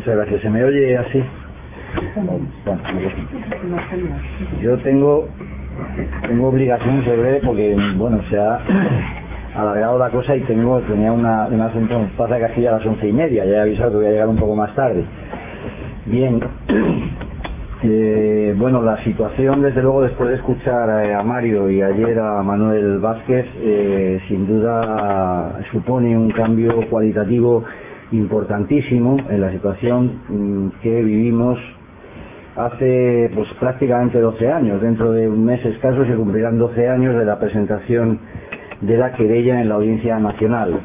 Muchas gracias. ¿Se me oye así? Yo tengo tengo obligación de breve porque, bueno, se ha alargado la cosa y tengo tenía una, una pasa casi a las once y media. Ya he avisado que voy a llegar un poco más tarde. Bien. Eh, bueno, la situación, desde luego, después de escuchar a Mario y ayer a Manuel Vázquez, eh, sin duda supone un cambio cualitativo importantísimo en la situación mm, que vivimos hace pues prácticamente 12 años. Dentro de un mes escaso se cumplirán 12 años de la presentación de la querella en la Audiencia Nacional.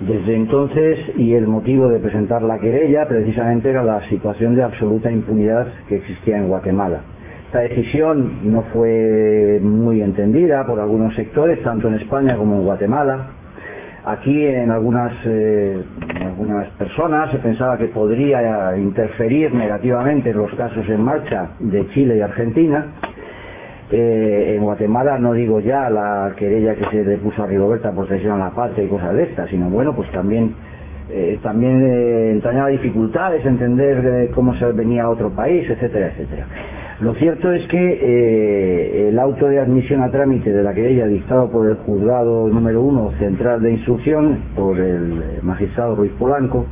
Desde entonces, y el motivo de presentar la querella precisamente era la situación de absoluta impunidad que existía en Guatemala. Esta decisión no fue muy entendida por algunos sectores, tanto en España como en Guatemala. Aquí en algunas, eh, personas se pensaba que podría interferir negativamente en los casos en marcha de Chile y Argentina. Eh, en Guatemala no digo ya la querella que se le puso a Rigoberta por traición a la patria y cosas de estas, sino bueno, pues también eh, también entrañaba dificultades entender cómo se venía a otro país, etcétera, etcétera. Lo cierto es que eh, el auto de admisión a trámite de la querella dictado por el juzgado número uno central de instrucción, por el magistrado Ruiz Polanco,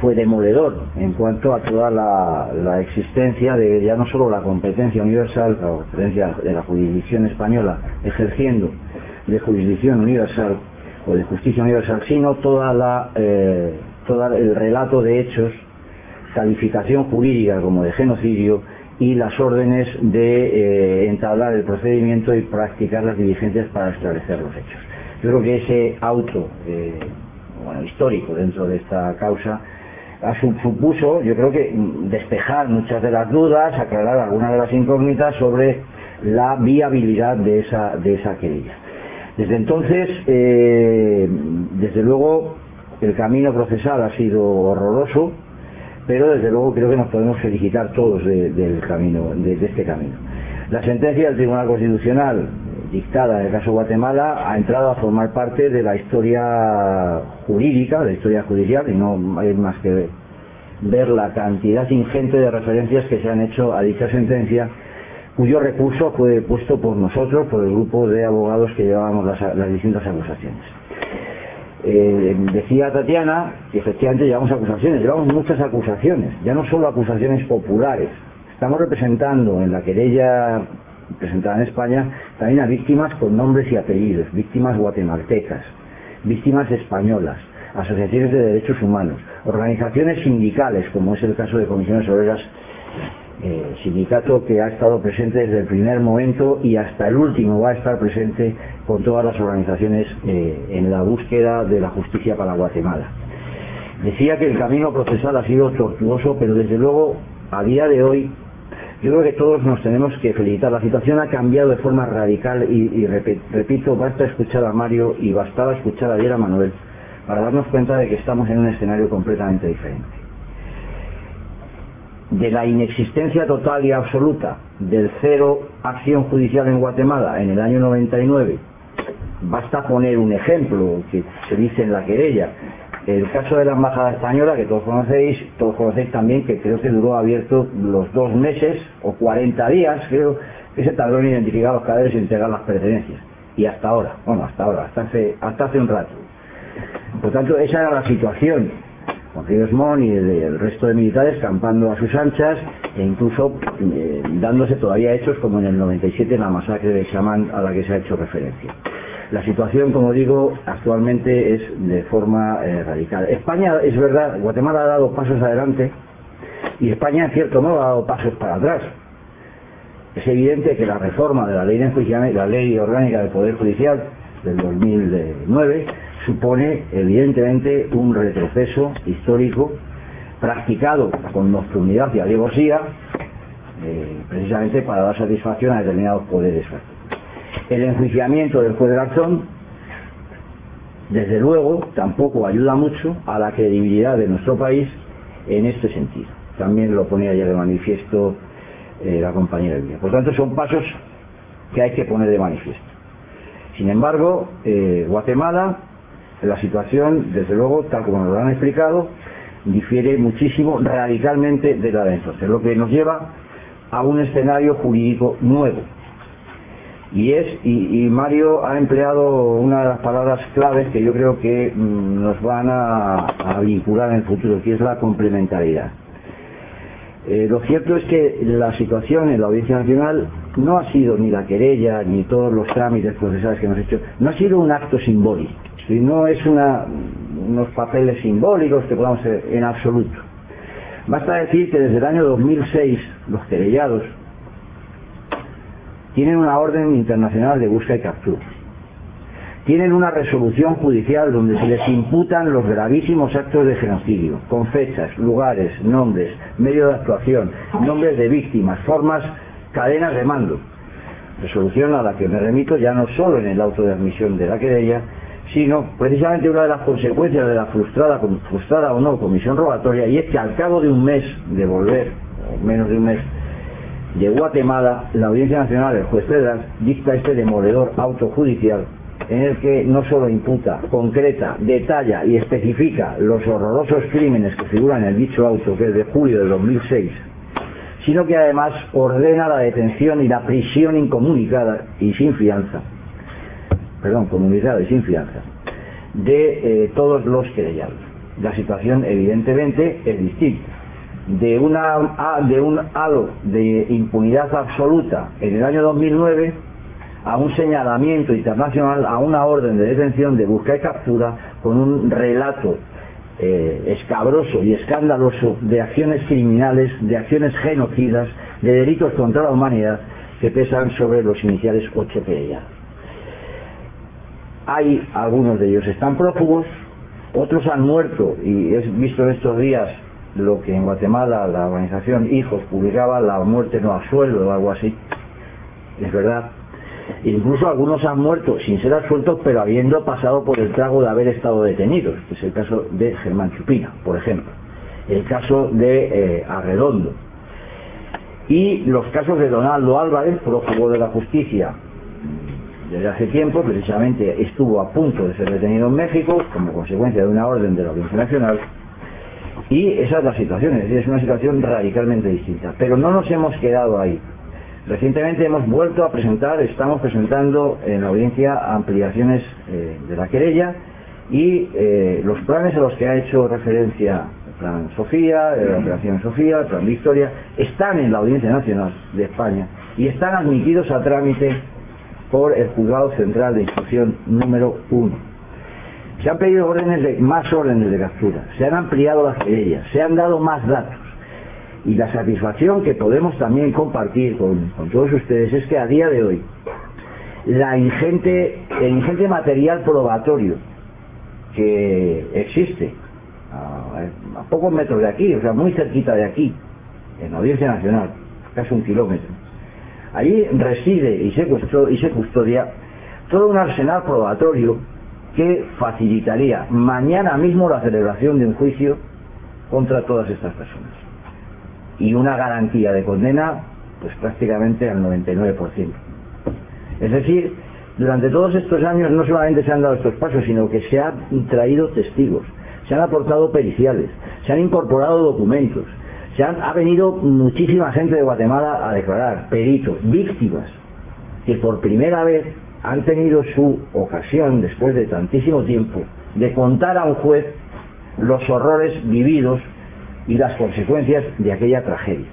fue demoledor en cuanto a toda la, existencia de ya no solo la competencia universal, la competencia de la jurisdicción española ejerciendo de jurisdicción universal o de justicia universal, sino toda la, eh, todo el relato de hechos, calificación jurídica como de genocidio y las órdenes de eh, entablar el procedimiento y practicar las diligencias para establecer los hechos. Yo creo que ese auto eh, histórico dentro de esta causa supuso, yo creo que mm, despejar muchas de las dudas, aclarar algunas de las incógnitas sobre la viabilidad de esa, de esa querella. Desde entonces, eh, desde luego, el camino procesal ha sido horroroso, pero desde luego creo que nos podemos felicitar todos del camino, de, este camino. La sentencia del Tribunal Constitucional dictada en el caso Guatemala ha entrado a formar parte de la historia jurídica, de la historia judicial, y no hay más que ver la cantidad ingente de referencias que se han hecho a dicha sentencia, cuyo recurso fue puesto por nosotros, por el grupo de abogados que llevábamos las distintas acusaciones. Eh, decía Tatiana que efectivamente llevamos acusaciones, llevamos muchas acusaciones, ya no solo acusaciones populares. Estamos representando en la querella presentada en España también a víctimas con nombres y apellidos, víctimas guatemaltecas, víctimas españolas, asociaciones de derechos humanos, organizaciones sindicales, como es el caso de Comisiones Obreras eh, sindicato que ha estado presente desde el primer momento y hasta el último va a estar presente con todas las organizaciones eh, en la búsqueda de la justicia para Guatemala. Decía que el camino procesal ha sido tortuoso, pero desde luego a día de hoy yo creo que todos nos tenemos que felicitar. La situación ha cambiado de forma radical y, repito, basta escuchar a Mario y bastaba escuchar ayer a Manuel para darnos cuenta de que estamos en un escenario completamente diferente de la inexistencia total y absoluta del cero acción judicial en Guatemala en el año 99, basta poner un ejemplo que se dice en la querella. El caso de la embajada española, que todos conocéis, todos conocéis también que creo que duró abierto los dos meses o 40 días, creo, que se tardó en identificar los cadáveres y entregar las pertenencias. Y hasta ahora, bueno, hasta ahora, hasta hace, hasta hace un rato. Por tanto, esa era la situación con Mon y el, resto de militares campando a sus anchas e incluso eh, dándose todavía hechos como en el 97 en la masacre de Shaman a la que se ha hecho referencia. La situación, como digo, actualmente es de forma eh, radical. España, es verdad, Guatemala ha dado pasos adelante y España, en cierto modo, ha dado pasos para atrás. Es evidente que la reforma de la ley, de la ley orgánica del Poder Judicial del 2009 supone evidentemente un retroceso histórico practicado con nocturnidad y alevosía, eh, precisamente para dar satisfacción a determinados poderes El enjuiciamiento del juez de Garzón, desde luego, tampoco ayuda mucho a la credibilidad de nuestro país en este sentido. También lo ponía ayer de manifiesto eh, la compañera Elvia. Por tanto, son pasos que hay que poner de manifiesto. Sin embargo, eh, Guatemala, la situación, desde luego, tal como nos lo han explicado, difiere muchísimo, radicalmente de la de entonces, lo que nos lleva a un escenario jurídico nuevo. Y es, y, Mario ha empleado una de las palabras claves que yo creo que mm, nos van a vincular en el futuro, que es la complementariedad. Eh, lo cierto es que la situación en la Audiencia Nacional no ha sido ni la querella ni todos los trámites procesales que hemos hecho, no ha sido un acto simbólico, no es unos papeles simbólicos que podamos hacer en absoluto. Basta decir que desde el año 2006 los querellados tienen una orden internacional de búsqueda y captura tienen una resolución judicial donde se les imputan los gravísimos actos de genocidio, con fechas, lugares, nombres, medio de actuación, nombres de víctimas, formas, cadenas de mando. Resolución a la que me remito ya no solo en el auto de admisión de la querella, sino precisamente una de las consecuencias de la frustrada, frustrada o no comisión rogatoria, y es que al cabo de un mes de volver, o menos de un mes, de Guatemala, la Audiencia Nacional, el juez Pedras, dicta este demoledor auto judicial en el que no solo imputa, concreta, detalla y especifica los horrorosos crímenes que figuran en el dicho auto, que es de julio de 2006, sino que además ordena la detención y la prisión incomunicada y sin fianza, perdón, comunicada y sin fianza, de eh, todos los querellados. La situación evidentemente es distinta. De, una, de un halo de impunidad absoluta en el año 2009 a un señalamiento internacional, a una orden de detención, de busca y captura, con un relato eh, escabroso y escandaloso de acciones criminales, de acciones genocidas, de delitos contra la humanidad que pesan sobre los iniciales 8 ya. Hay algunos de ellos están prófugos, otros han muerto y he visto en estos días lo que en Guatemala la organización Hijos publicaba, la muerte no a sueldo o algo así. Es verdad, Incluso algunos han muerto sin ser absueltos, pero habiendo pasado por el trago de haber estado detenidos. Es el caso de Germán Chupina, por ejemplo. El caso de eh, Arredondo. Y los casos de Donaldo Álvarez, prófugo de la justicia desde hace tiempo, precisamente estuvo a punto de ser detenido en México como consecuencia de una orden de la Audiencia Nacional. Y esa es la situación, es decir, es una situación radicalmente distinta. Pero no nos hemos quedado ahí. Recientemente hemos vuelto a presentar, estamos presentando en la audiencia ampliaciones eh, de la querella y eh, los planes a los que ha hecho referencia el plan Sofía, la operación Sofía, el plan Victoria, están en la Audiencia Nacional de España y están admitidos a trámite por el Juzgado Central de Instrucción número 1. Se han pedido órdenes de, más órdenes de captura, se han ampliado las querellas, se han dado más datos y la satisfacción que podemos también compartir con, todos ustedes es que a día de hoy la ingente, el ingente material probatorio que existe a, pocos metros de aquí, o sea, muy cerquita de aquí, en la Audiencia Nacional, casi un kilómetro, allí reside y se, y se custodia todo un arsenal probatorio que facilitaría mañana mismo la celebración de un juicio contra todas estas personas y una garantía de condena pues prácticamente al 99%. Es decir, durante todos estos años no solamente se han dado estos pasos, sino que se han traído testigos, se han aportado periciales, se han incorporado documentos, se han, ha venido muchísima gente de Guatemala a declarar, peritos, víctimas, que por primera vez han tenido su ocasión, después de tantísimo tiempo, de contar a un juez los horrores vividos y las consecuencias de aquella tragedia.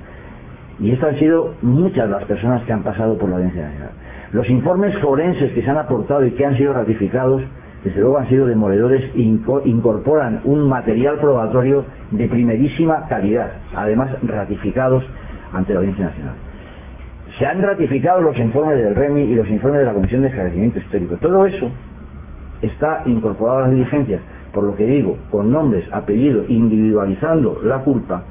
Y estas han sido muchas las personas que han pasado por la Audiencia Nacional. Los informes forenses que se han aportado y que han sido ratificados, desde luego han sido demoledores e incorporan un material probatorio de primerísima calidad, además ratificados ante la Audiencia Nacional. Se han ratificado los informes del REMI y los informes de la Comisión de Esclarecimiento Histórico. Todo eso está incorporado a las diligencias por lo que digo, con nombres, apellidos, individualizando la culpa,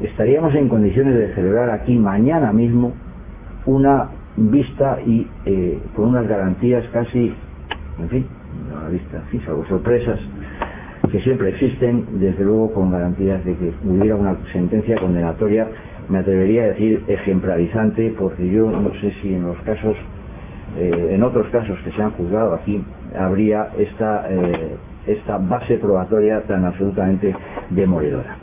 estaríamos en condiciones de celebrar aquí mañana mismo una vista y eh, con unas garantías casi, en fin, una vista, sí, salvo sorpresas, que siempre existen, desde luego con garantías de que hubiera una sentencia condenatoria, me atrevería a decir ejemplarizante, porque yo no sé si en los casos, eh, en otros casos que se han juzgado aquí, habría esta, eh, esta base probatoria tan absolutamente demoledora.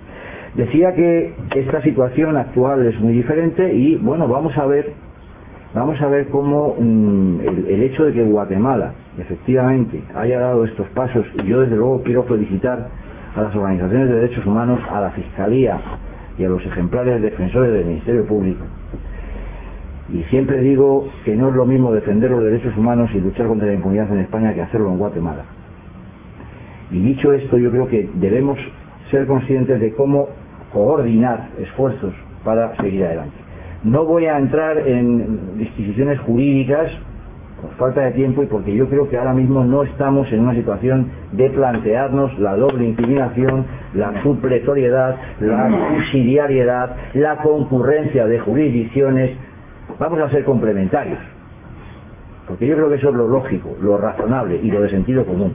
Decía que esta situación actual es muy diferente y bueno, vamos a ver, vamos a ver cómo mm, el, el, hecho de que Guatemala efectivamente haya dado estos pasos, y yo desde luego quiero felicitar a las organizaciones de derechos humanos, a la Fiscalía y a los ejemplares defensores del Ministerio Público. Y siempre digo que no es lo mismo defender los derechos humanos y luchar contra la impunidad en España que hacerlo en Guatemala. Y dicho esto, yo creo que debemos ser conscientes de cómo coordinar esfuerzos para seguir adelante. No voy a entrar en disquisiciones jurídicas por falta de tiempo y porque yo creo que ahora mismo no estamos en una situación de plantearnos la doble incriminación, la supletoriedad, la subsidiariedad, la concurrencia de jurisdicciones. Vamos a ser complementarios. Porque yo creo que eso es lo lógico, lo razonable y lo de sentido común.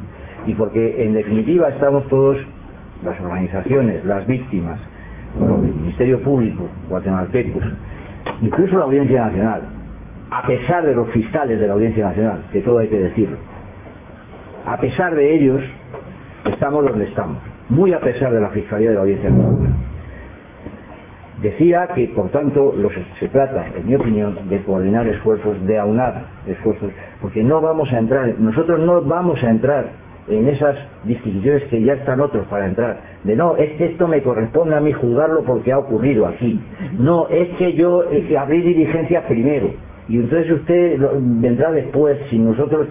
Y porque en definitiva estamos todos, las organizaciones, las víctimas, el Ministerio Público, guatemaltecos, incluso la Audiencia Nacional, a pesar de los fiscales de la Audiencia Nacional, que todo hay que decirlo, a pesar de ellos, estamos donde estamos, muy a pesar de la Fiscalía de la Audiencia Nacional. Decía que, por tanto, los, se trata, en mi opinión, de coordinar esfuerzos, de aunar esfuerzos, porque no vamos a entrar, nosotros no vamos a entrar en esas disquisiciones que ya están otros para entrar. De no, es que esto me corresponde a mí juzgarlo porque ha ocurrido aquí. No, es que yo eh, abrí diligencia primero. Y entonces usted vendrá después, si nosotros...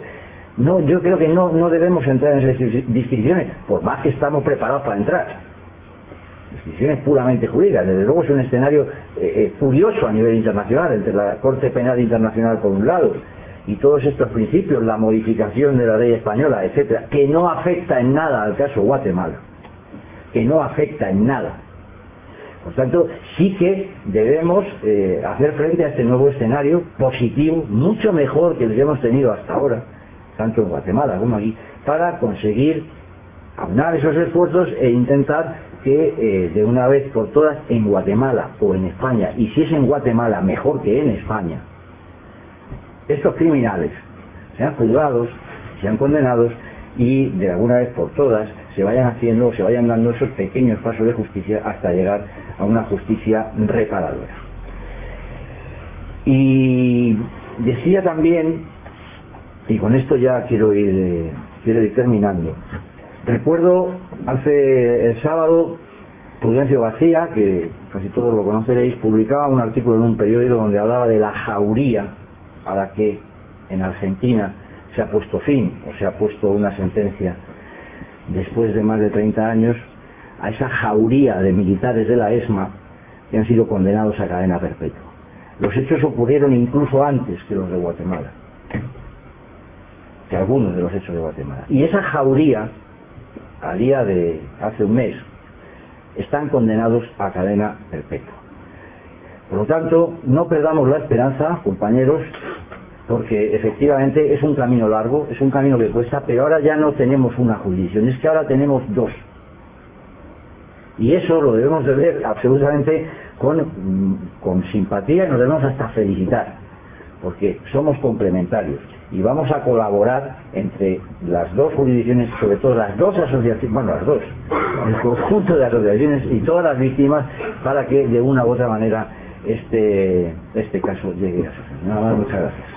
No, yo creo que no, no debemos entrar en esas disquisiciones, por más que estamos preparados para entrar. Disquisiciones puramente jurídicas. Desde luego es un escenario eh, eh, curioso a nivel internacional, entre la Corte Penal Internacional por un lado, y todos estos principios, la modificación de la ley española, etcétera, que no afecta en nada al caso Guatemala, que no afecta en nada. Por tanto, sí que debemos eh, hacer frente a este nuevo escenario positivo, mucho mejor que el que hemos tenido hasta ahora, tanto en Guatemala como aquí, para conseguir aunar esos esfuerzos e intentar que eh, de una vez por todas en Guatemala o en España, y si es en Guatemala mejor que en España, estos criminales sean juzgados, sean condenados y de alguna vez por todas se vayan haciendo, se vayan dando esos pequeños pasos de justicia hasta llegar a una justicia reparadora. Y decía también, y con esto ya quiero ir, quiero ir terminando, recuerdo hace el sábado Prudencio García, que casi todos lo conoceréis, publicaba un artículo en un periódico donde hablaba de la jauría a la que en Argentina se ha puesto fin o se ha puesto una sentencia después de más de 30 años a esa jauría de militares de la ESMA que han sido condenados a cadena perpetua. Los hechos ocurrieron incluso antes que los de Guatemala, que algunos de los hechos de Guatemala. Y esa jauría, a día de hace un mes, están condenados a cadena perpetua. Por lo tanto, no perdamos la esperanza, compañeros, porque efectivamente es un camino largo, es un camino que cuesta, pero ahora ya no tenemos una jurisdicción, es que ahora tenemos dos. Y eso lo debemos de ver absolutamente con, con simpatía y nos debemos hasta felicitar, porque somos complementarios y vamos a colaborar entre las dos jurisdicciones, sobre todo las dos asociaciones, bueno, las dos, el conjunto de asociaciones y todas las víctimas, para que de una u otra manera este, este caso llegue a su fin. Nada más, muchas gracias.